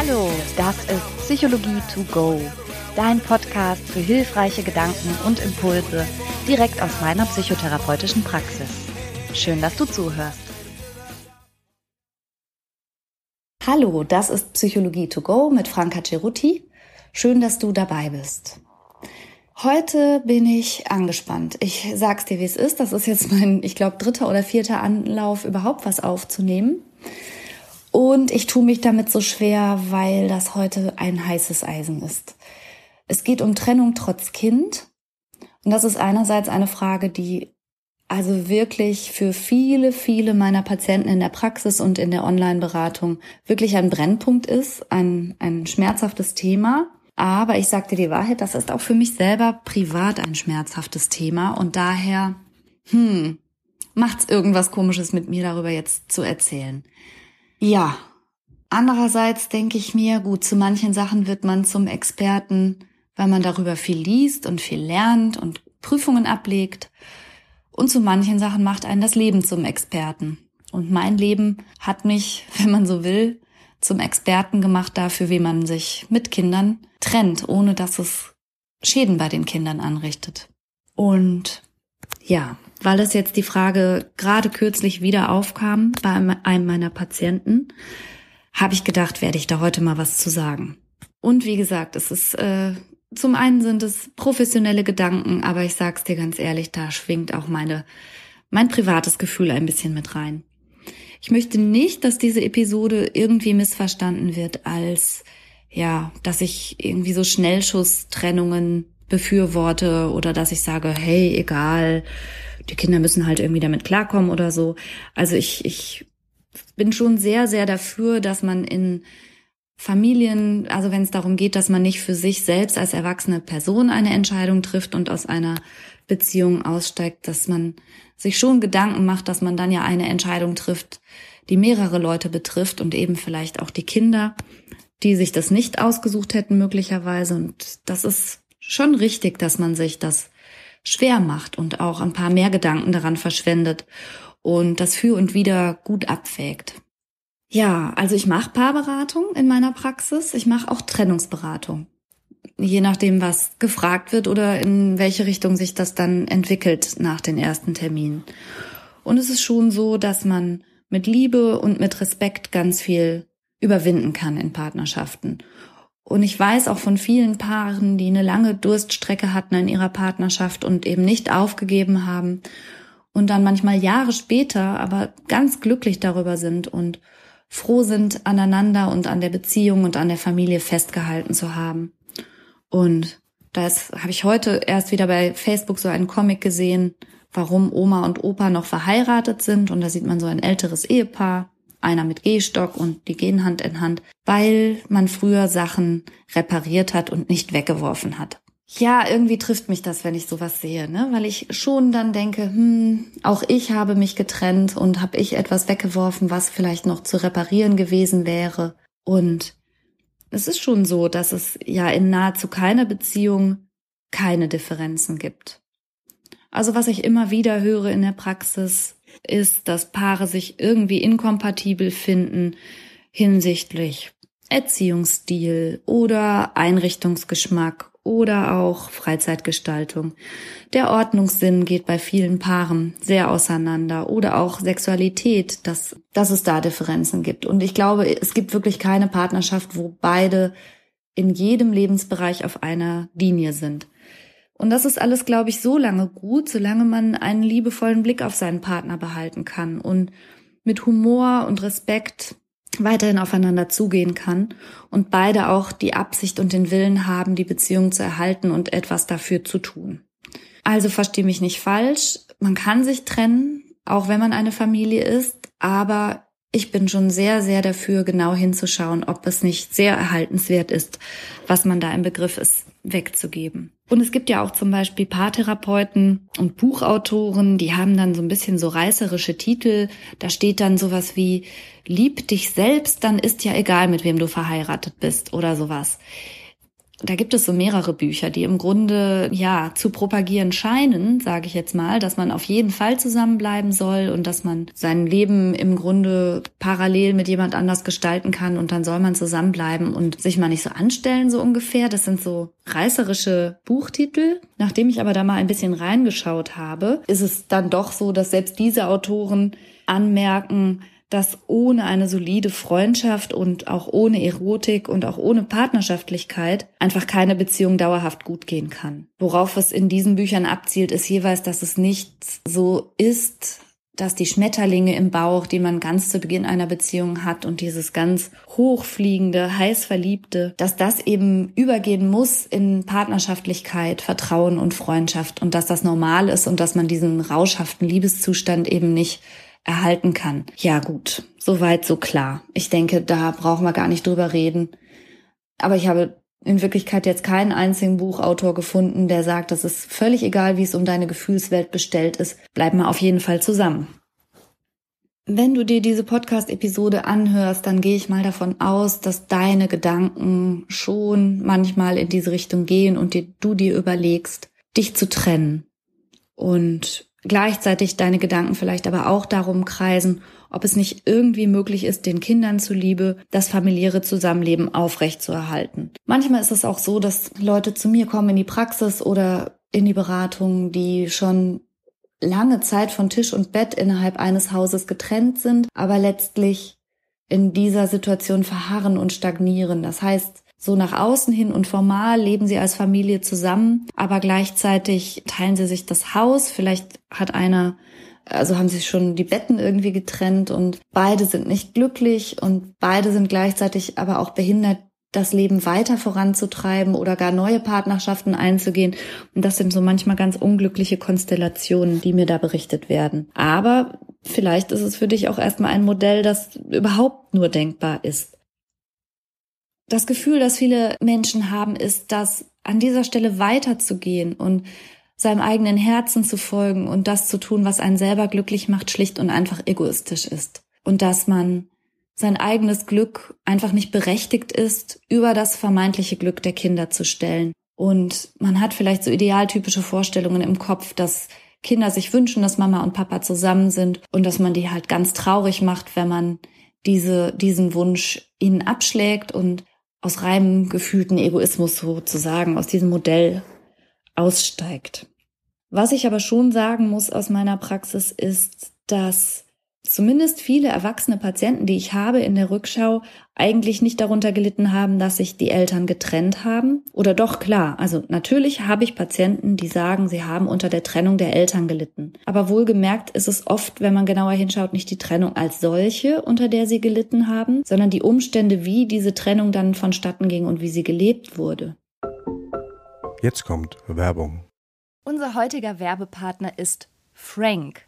Hallo, das ist Psychologie to go, dein Podcast für hilfreiche Gedanken und Impulse direkt aus meiner psychotherapeutischen Praxis. Schön, dass du zuhörst. Hallo, das ist Psychologie to go mit Franka Ceruti. Schön, dass du dabei bist. Heute bin ich angespannt. Ich sag's dir, wie es ist. Das ist jetzt mein, ich glaube, dritter oder vierter Anlauf, überhaupt was aufzunehmen. Und ich tue mich damit so schwer, weil das heute ein heißes Eisen ist. Es geht um Trennung trotz Kind. Und das ist einerseits eine Frage, die also wirklich für viele, viele meiner Patienten in der Praxis und in der Online-Beratung wirklich ein Brennpunkt ist, ein, ein schmerzhaftes Thema. Aber ich sagte die Wahrheit, das ist auch für mich selber privat ein schmerzhaftes Thema und daher, hm, macht's irgendwas komisches mit mir darüber jetzt zu erzählen. Ja. Andererseits denke ich mir, gut, zu manchen Sachen wird man zum Experten, weil man darüber viel liest und viel lernt und Prüfungen ablegt. Und zu manchen Sachen macht einen das Leben zum Experten. Und mein Leben hat mich, wenn man so will, zum Experten gemacht dafür, wie man sich mit Kindern trennt, ohne dass es Schäden bei den Kindern anrichtet. Und ja, weil es jetzt die Frage gerade kürzlich wieder aufkam bei einem meiner Patienten, habe ich gedacht, werde ich da heute mal was zu sagen. Und wie gesagt, es ist äh, zum einen sind es professionelle Gedanken, aber ich sag's dir ganz ehrlich, da schwingt auch meine mein privates Gefühl ein bisschen mit rein. Ich möchte nicht, dass diese Episode irgendwie missverstanden wird als ja, dass ich irgendwie so Schnellschusstrennungen befürworte oder dass ich sage, hey, egal, die Kinder müssen halt irgendwie damit klarkommen oder so. Also ich, ich bin schon sehr, sehr dafür, dass man in Familien, also wenn es darum geht, dass man nicht für sich selbst als erwachsene Person eine Entscheidung trifft und aus einer Beziehung aussteigt, dass man sich schon Gedanken macht, dass man dann ja eine Entscheidung trifft, die mehrere Leute betrifft und eben vielleicht auch die Kinder, die sich das nicht ausgesucht hätten möglicherweise. Und das ist schon richtig, dass man sich das schwer macht und auch ein paar mehr Gedanken daran verschwendet und das für und wieder gut abwägt. Ja, also ich mache Paarberatung in meiner Praxis, ich mache auch Trennungsberatung. Je nachdem, was gefragt wird oder in welche Richtung sich das dann entwickelt nach den ersten Terminen. Und es ist schon so, dass man mit Liebe und mit Respekt ganz viel überwinden kann in Partnerschaften. Und ich weiß auch von vielen Paaren, die eine lange Durststrecke hatten in ihrer Partnerschaft und eben nicht aufgegeben haben und dann manchmal Jahre später aber ganz glücklich darüber sind und froh sind, aneinander und an der Beziehung und an der Familie festgehalten zu haben. Und da habe ich heute erst wieder bei Facebook so einen Comic gesehen, warum Oma und Opa noch verheiratet sind. Und da sieht man so ein älteres Ehepaar, einer mit Gehstock und die gehen Hand in Hand, weil man früher Sachen repariert hat und nicht weggeworfen hat. Ja, irgendwie trifft mich das, wenn ich sowas sehe, ne? Weil ich schon dann denke, hm, auch ich habe mich getrennt und habe ich etwas weggeworfen, was vielleicht noch zu reparieren gewesen wäre. Und es ist schon so, dass es ja in nahezu keiner Beziehung keine Differenzen gibt. Also was ich immer wieder höre in der Praxis, ist, dass Paare sich irgendwie inkompatibel finden hinsichtlich Erziehungsstil oder Einrichtungsgeschmack oder auch Freizeitgestaltung. Der Ordnungssinn geht bei vielen Paaren sehr auseinander oder auch Sexualität, dass, dass es da Differenzen gibt. Und ich glaube, es gibt wirklich keine Partnerschaft, wo beide in jedem Lebensbereich auf einer Linie sind. Und das ist alles, glaube ich, so lange gut, solange man einen liebevollen Blick auf seinen Partner behalten kann und mit Humor und Respekt weiterhin aufeinander zugehen kann und beide auch die Absicht und den Willen haben, die Beziehung zu erhalten und etwas dafür zu tun. Also verstehe mich nicht falsch, man kann sich trennen, auch wenn man eine Familie ist, aber ich bin schon sehr, sehr dafür, genau hinzuschauen, ob es nicht sehr erhaltenswert ist, was man da im Begriff ist, wegzugeben. Und es gibt ja auch zum Beispiel Paartherapeuten und Buchautoren, die haben dann so ein bisschen so reißerische Titel. Da steht dann sowas wie, lieb dich selbst, dann ist ja egal, mit wem du verheiratet bist oder sowas. Da gibt es so mehrere Bücher, die im Grunde ja zu propagieren scheinen, sage ich jetzt mal, dass man auf jeden Fall zusammenbleiben soll und dass man sein Leben im Grunde parallel mit jemand anders gestalten kann und dann soll man zusammenbleiben und sich mal nicht so anstellen so ungefähr. Das sind so reißerische Buchtitel. Nachdem ich aber da mal ein bisschen reingeschaut habe, ist es dann doch so, dass selbst diese Autoren anmerken, dass ohne eine solide Freundschaft und auch ohne Erotik und auch ohne Partnerschaftlichkeit einfach keine Beziehung dauerhaft gut gehen kann. Worauf es in diesen Büchern abzielt, ist jeweils, dass es nicht so ist, dass die Schmetterlinge im Bauch, die man ganz zu Beginn einer Beziehung hat und dieses ganz hochfliegende, heiß verliebte, dass das eben übergehen muss in Partnerschaftlichkeit, Vertrauen und Freundschaft und dass das normal ist und dass man diesen rauschhaften Liebeszustand eben nicht erhalten kann. Ja gut, soweit so klar. Ich denke, da brauchen wir gar nicht drüber reden. Aber ich habe in Wirklichkeit jetzt keinen einzigen Buchautor gefunden, der sagt, es ist völlig egal, wie es um deine Gefühlswelt bestellt ist. Bleib mal auf jeden Fall zusammen. Wenn du dir diese Podcast-Episode anhörst, dann gehe ich mal davon aus, dass deine Gedanken schon manchmal in diese Richtung gehen und dir, du dir überlegst, dich zu trennen. Und gleichzeitig deine Gedanken vielleicht aber auch darum kreisen, ob es nicht irgendwie möglich ist, den Kindern zuliebe das familiäre Zusammenleben aufrechtzuerhalten. Manchmal ist es auch so, dass Leute zu mir kommen in die Praxis oder in die Beratung, die schon lange Zeit von Tisch und Bett innerhalb eines Hauses getrennt sind, aber letztlich in dieser Situation verharren und stagnieren. Das heißt, so nach außen hin und formal leben sie als Familie zusammen, aber gleichzeitig teilen sie sich das Haus. Vielleicht hat einer, also haben sie schon die Betten irgendwie getrennt und beide sind nicht glücklich und beide sind gleichzeitig aber auch behindert, das Leben weiter voranzutreiben oder gar neue Partnerschaften einzugehen. Und das sind so manchmal ganz unglückliche Konstellationen, die mir da berichtet werden. Aber vielleicht ist es für dich auch erstmal ein Modell, das überhaupt nur denkbar ist. Das Gefühl, das viele Menschen haben, ist, dass an dieser Stelle weiterzugehen und seinem eigenen Herzen zu folgen und das zu tun, was einen selber glücklich macht, schlicht und einfach egoistisch ist. Und dass man sein eigenes Glück einfach nicht berechtigt ist, über das vermeintliche Glück der Kinder zu stellen. Und man hat vielleicht so idealtypische Vorstellungen im Kopf, dass Kinder sich wünschen, dass Mama und Papa zusammen sind und dass man die halt ganz traurig macht, wenn man diese, diesen Wunsch ihnen abschlägt und aus reinem gefühlten Egoismus sozusagen aus diesem Modell aussteigt. Was ich aber schon sagen muss aus meiner Praxis ist, dass zumindest viele erwachsene Patienten, die ich habe in der Rückschau, eigentlich nicht darunter gelitten haben, dass sich die Eltern getrennt haben. Oder doch klar, also natürlich habe ich Patienten, die sagen, sie haben unter der Trennung der Eltern gelitten. Aber wohlgemerkt ist es oft, wenn man genauer hinschaut, nicht die Trennung als solche, unter der sie gelitten haben, sondern die Umstände, wie diese Trennung dann vonstatten ging und wie sie gelebt wurde. Jetzt kommt Werbung. Unser heutiger Werbepartner ist Frank.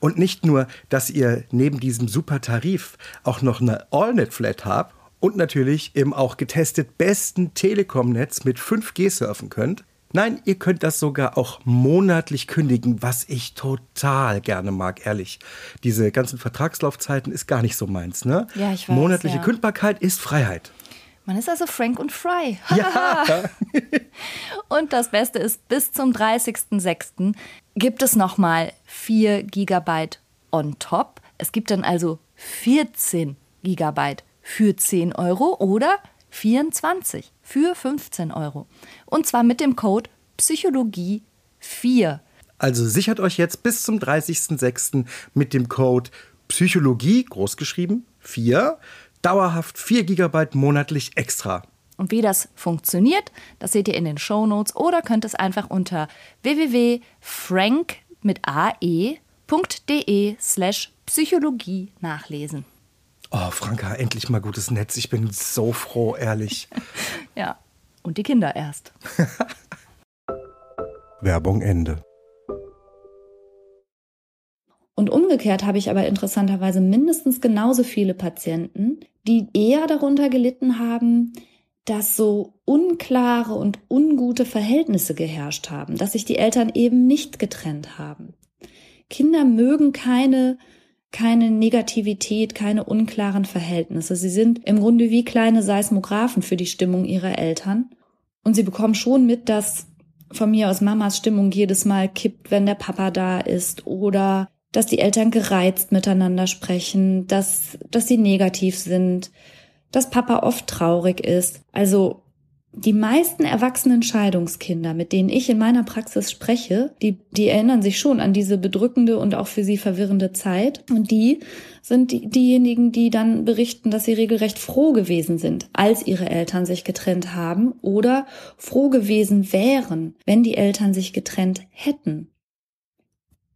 Und nicht nur, dass ihr neben diesem super Tarif auch noch eine AllNet-Flat habt und natürlich im auch getestet besten Telekom-Netz mit 5G surfen könnt. Nein, ihr könnt das sogar auch monatlich kündigen, was ich total gerne mag, ehrlich. Diese ganzen Vertragslaufzeiten ist gar nicht so meins, ne? Ja, ich weiß. Monatliche ja. Kündbarkeit ist Freiheit. Man ist also Frank und Fry. Ja. und das Beste ist, bis zum 30.06. gibt es nochmal 4 Gigabyte on top. Es gibt dann also 14 Gigabyte für 10 Euro oder 24 für 15 Euro. Und zwar mit dem Code Psychologie 4. Also sichert euch jetzt bis zum 30.06. mit dem Code Psychologie, großgeschrieben, 4, dauerhaft 4 GB monatlich extra. Und wie das funktioniert, das seht ihr in den Show Notes oder könnt es einfach unter www.frank mit ae.de slash Psychologie nachlesen. Oh, Franka, endlich mal gutes Netz. Ich bin so froh, ehrlich. ja, und die Kinder erst. Werbung Ende. Und umgekehrt habe ich aber interessanterweise mindestens genauso viele Patienten, die eher darunter gelitten haben, dass so unklare und ungute Verhältnisse geherrscht haben, dass sich die Eltern eben nicht getrennt haben. Kinder mögen keine keine Negativität, keine unklaren Verhältnisse. Sie sind im Grunde wie kleine Seismographen für die Stimmung ihrer Eltern. Und sie bekommen schon mit, dass von mir aus Mamas Stimmung jedes Mal kippt, wenn der Papa da ist oder dass die Eltern gereizt miteinander sprechen, dass, dass sie negativ sind, dass Papa oft traurig ist. Also die meisten erwachsenen Scheidungskinder, mit denen ich in meiner Praxis spreche, die, die erinnern sich schon an diese bedrückende und auch für sie verwirrende Zeit. Und die sind die, diejenigen, die dann berichten, dass sie regelrecht froh gewesen sind, als ihre Eltern sich getrennt haben oder froh gewesen wären, wenn die Eltern sich getrennt hätten.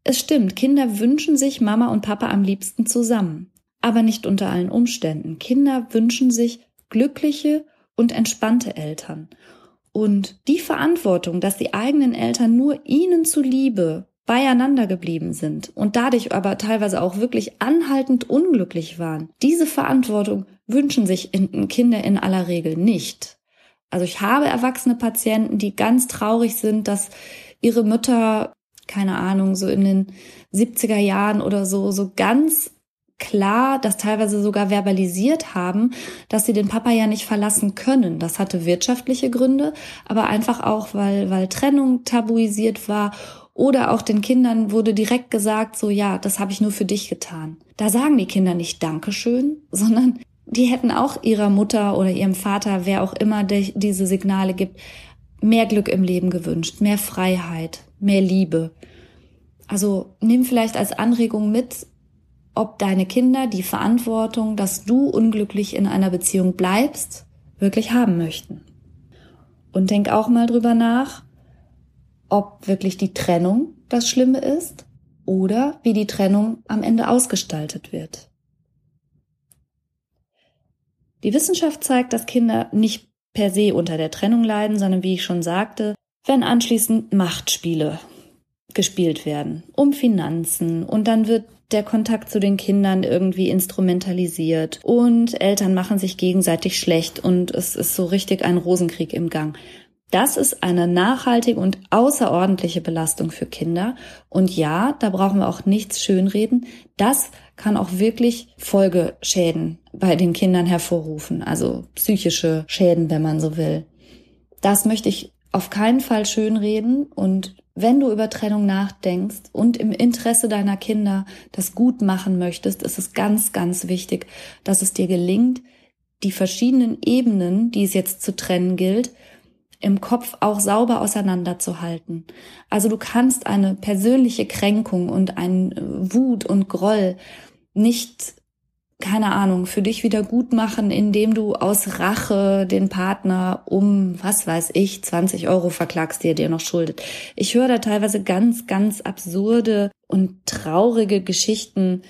Es stimmt, Kinder wünschen sich Mama und Papa am liebsten zusammen. Aber nicht unter allen Umständen. Kinder wünschen sich glückliche und entspannte Eltern. Und die Verantwortung, dass die eigenen Eltern nur ihnen zuliebe beieinander geblieben sind und dadurch aber teilweise auch wirklich anhaltend unglücklich waren, diese Verantwortung wünschen sich Kinder in aller Regel nicht. Also ich habe erwachsene Patienten, die ganz traurig sind, dass ihre Mütter keine Ahnung, so in den 70er Jahren oder so, so ganz klar, das teilweise sogar verbalisiert haben, dass sie den Papa ja nicht verlassen können. Das hatte wirtschaftliche Gründe, aber einfach auch, weil, weil Trennung tabuisiert war oder auch den Kindern wurde direkt gesagt, so ja, das habe ich nur für dich getan. Da sagen die Kinder nicht Dankeschön, sondern die hätten auch ihrer Mutter oder ihrem Vater, wer auch immer diese Signale gibt, mehr Glück im Leben gewünscht, mehr Freiheit, mehr Liebe. Also nimm vielleicht als Anregung mit, ob deine Kinder die Verantwortung, dass du unglücklich in einer Beziehung bleibst, wirklich haben möchten. Und denk auch mal drüber nach, ob wirklich die Trennung das Schlimme ist oder wie die Trennung am Ende ausgestaltet wird. Die Wissenschaft zeigt, dass Kinder nicht per se unter der Trennung leiden, sondern wie ich schon sagte, wenn anschließend Machtspiele gespielt werden um Finanzen und dann wird der Kontakt zu den Kindern irgendwie instrumentalisiert und Eltern machen sich gegenseitig schlecht und es ist so richtig ein Rosenkrieg im Gang. Das ist eine nachhaltige und außerordentliche Belastung für Kinder. Und ja, da brauchen wir auch nichts schönreden. Das kann auch wirklich Folgeschäden bei den Kindern hervorrufen, also psychische Schäden, wenn man so will. Das möchte ich auf keinen Fall schönreden und wenn du über Trennung nachdenkst und im Interesse deiner Kinder das gut machen möchtest, ist es ganz, ganz wichtig, dass es dir gelingt, die verschiedenen Ebenen, die es jetzt zu trennen gilt, im Kopf auch sauber auseinanderzuhalten. Also du kannst eine persönliche Kränkung und ein Wut und Groll nicht keine Ahnung, für dich wieder gut machen, indem du aus Rache den Partner um, was weiß ich, 20 Euro verklagst, die er dir noch schuldet. Ich höre da teilweise ganz, ganz absurde und traurige Geschichten,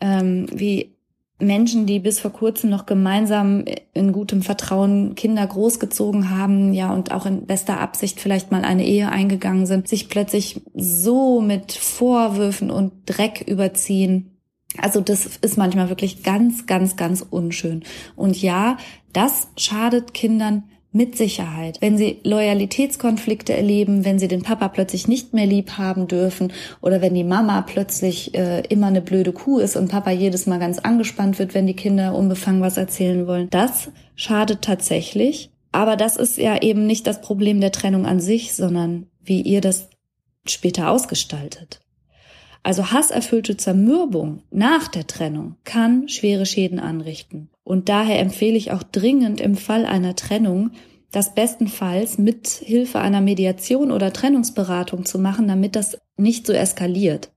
ähm, wie Menschen, die bis vor kurzem noch gemeinsam in gutem Vertrauen Kinder großgezogen haben, ja, und auch in bester Absicht vielleicht mal eine Ehe eingegangen sind, sich plötzlich so mit Vorwürfen und Dreck überziehen, also das ist manchmal wirklich ganz, ganz, ganz unschön. Und ja, das schadet Kindern Mit Sicherheit. Wenn sie Loyalitätskonflikte erleben, wenn sie den Papa plötzlich nicht mehr lieb haben dürfen oder wenn die Mama plötzlich äh, immer eine blöde Kuh ist und Papa jedes Mal ganz angespannt wird, wenn die Kinder unbefangen was erzählen wollen. Das schadet tatsächlich. Aber das ist ja eben nicht das Problem der Trennung an sich, sondern wie ihr das später ausgestaltet. Also hasserfüllte Zermürbung nach der Trennung kann schwere Schäden anrichten. Und daher empfehle ich auch dringend im Fall einer Trennung, das bestenfalls mit Hilfe einer Mediation oder Trennungsberatung zu machen, damit das nicht so eskaliert.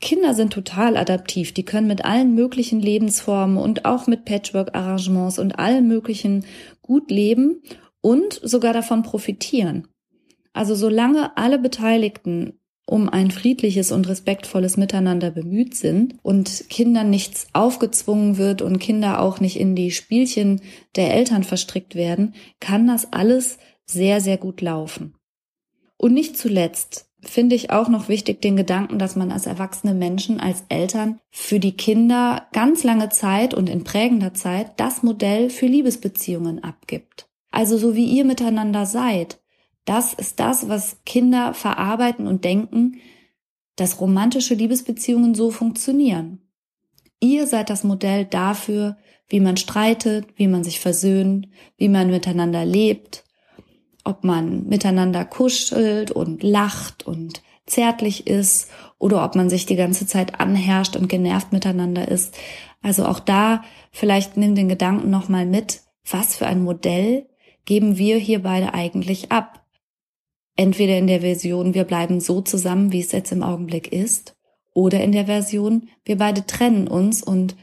Kinder sind total adaptiv, die können mit allen möglichen Lebensformen und auch mit Patchwork-Arrangements und allen möglichen gut leben und sogar davon profitieren. Also solange alle Beteiligten um ein friedliches und respektvolles Miteinander bemüht sind und Kindern nichts aufgezwungen wird und Kinder auch nicht in die Spielchen der Eltern verstrickt werden, kann das alles sehr, sehr gut laufen. Und nicht zuletzt finde ich auch noch wichtig den Gedanken, dass man als erwachsene Menschen, als Eltern für die Kinder ganz lange Zeit und in prägender Zeit das Modell für Liebesbeziehungen abgibt. Also so wie ihr miteinander seid, das ist das, was Kinder verarbeiten und denken, dass romantische Liebesbeziehungen so funktionieren. Ihr seid das Modell dafür, wie man streitet, wie man sich versöhnt, wie man miteinander lebt, ob man miteinander kuschelt und lacht und zärtlich ist oder ob man sich die ganze Zeit anherrscht und genervt miteinander ist. Also auch da vielleicht nimm den Gedanken nochmal mit, was für ein Modell geben wir hier beide eigentlich ab? Entweder in der Version, wir bleiben so zusammen, wie es jetzt im Augenblick ist, oder in der Version, wir beide trennen uns und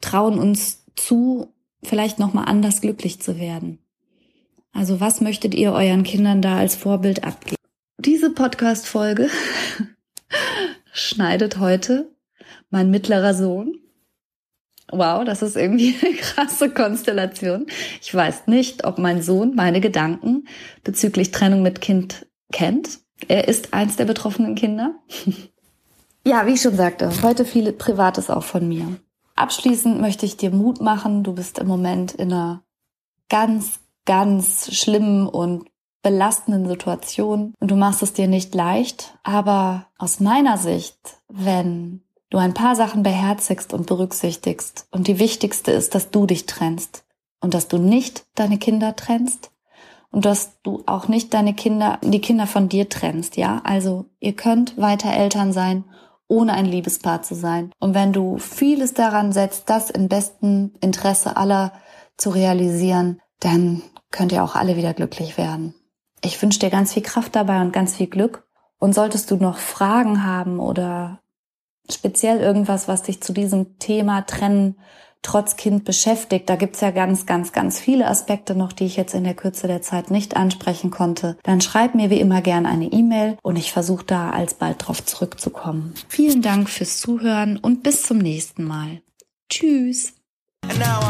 trauen uns zu, vielleicht nochmal anders glücklich zu werden. Also was möchtet ihr euren Kindern da als Vorbild abgeben? Diese Podcast-Folge schneidet heute mein mittlerer Sohn. Wow, das ist irgendwie eine krasse Konstellation. Ich weiß nicht, ob mein Sohn meine Gedanken bezüglich Trennung mit Kind kennt. Er ist eins der betroffenen Kinder. ja, wie ich schon sagte, heute viel Privates auch von mir. Abschließend möchte ich dir Mut machen. Du bist im Moment in einer ganz, ganz schlimmen und belastenden Situation und du machst es dir nicht leicht. Aber aus meiner Sicht, wenn du ein paar Sachen beherzigst und berücksichtigst. Und die wichtigste ist, dass du dich trennst und dass du nicht deine Kinder trennst und dass du auch nicht deine Kinder, die Kinder von dir trennst, ja? Also ihr könnt weiter Eltern sein, ohne ein Liebespaar zu sein. Und wenn du vieles daran setzt, das im besten Interesse aller zu realisieren, dann könnt ihr auch alle wieder glücklich werden. Ich wünsche dir ganz viel Kraft dabei und ganz viel Glück. Und solltest du noch Fragen haben oder speziell irgendwas, was dich zu diesem Thema Trennen trotz Kind beschäftigt. Da gibt's ja ganz, ganz, ganz viele Aspekte noch, die ich jetzt in der Kürze der Zeit nicht ansprechen konnte. Dann schreib mir wie immer gern eine E-Mail und ich versuche da alsbald drauf zurückzukommen. Vielen Dank fürs Zuhören und bis zum nächsten Mal. Tschüss. And now